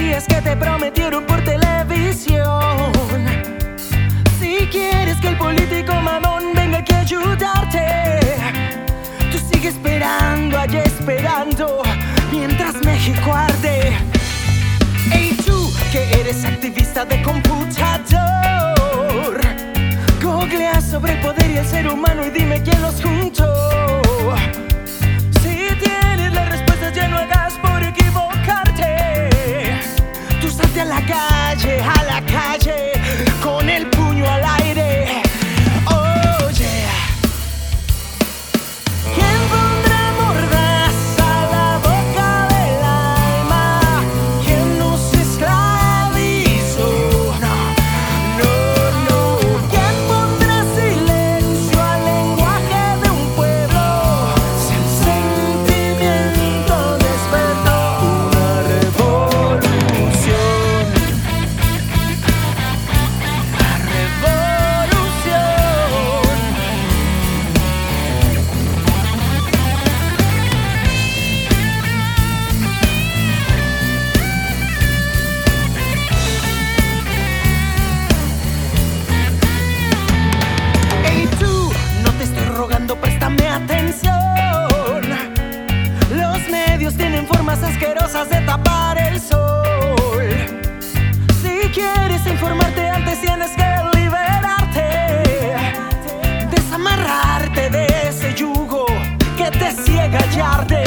mentiras que te prometieron por televisión. Si quieres que el político mamón venga aquí a ayudarte, tú sigue esperando, allí esperando, mientras México arde. Ey tú, que eres activista de computador, googlea sobre el poder y el ser humano y dime quién los juntó. A la calle, a la calle, con el puño al aire. Tienes que liberarte, desamarrarte de ese yugo que te ciega y arde.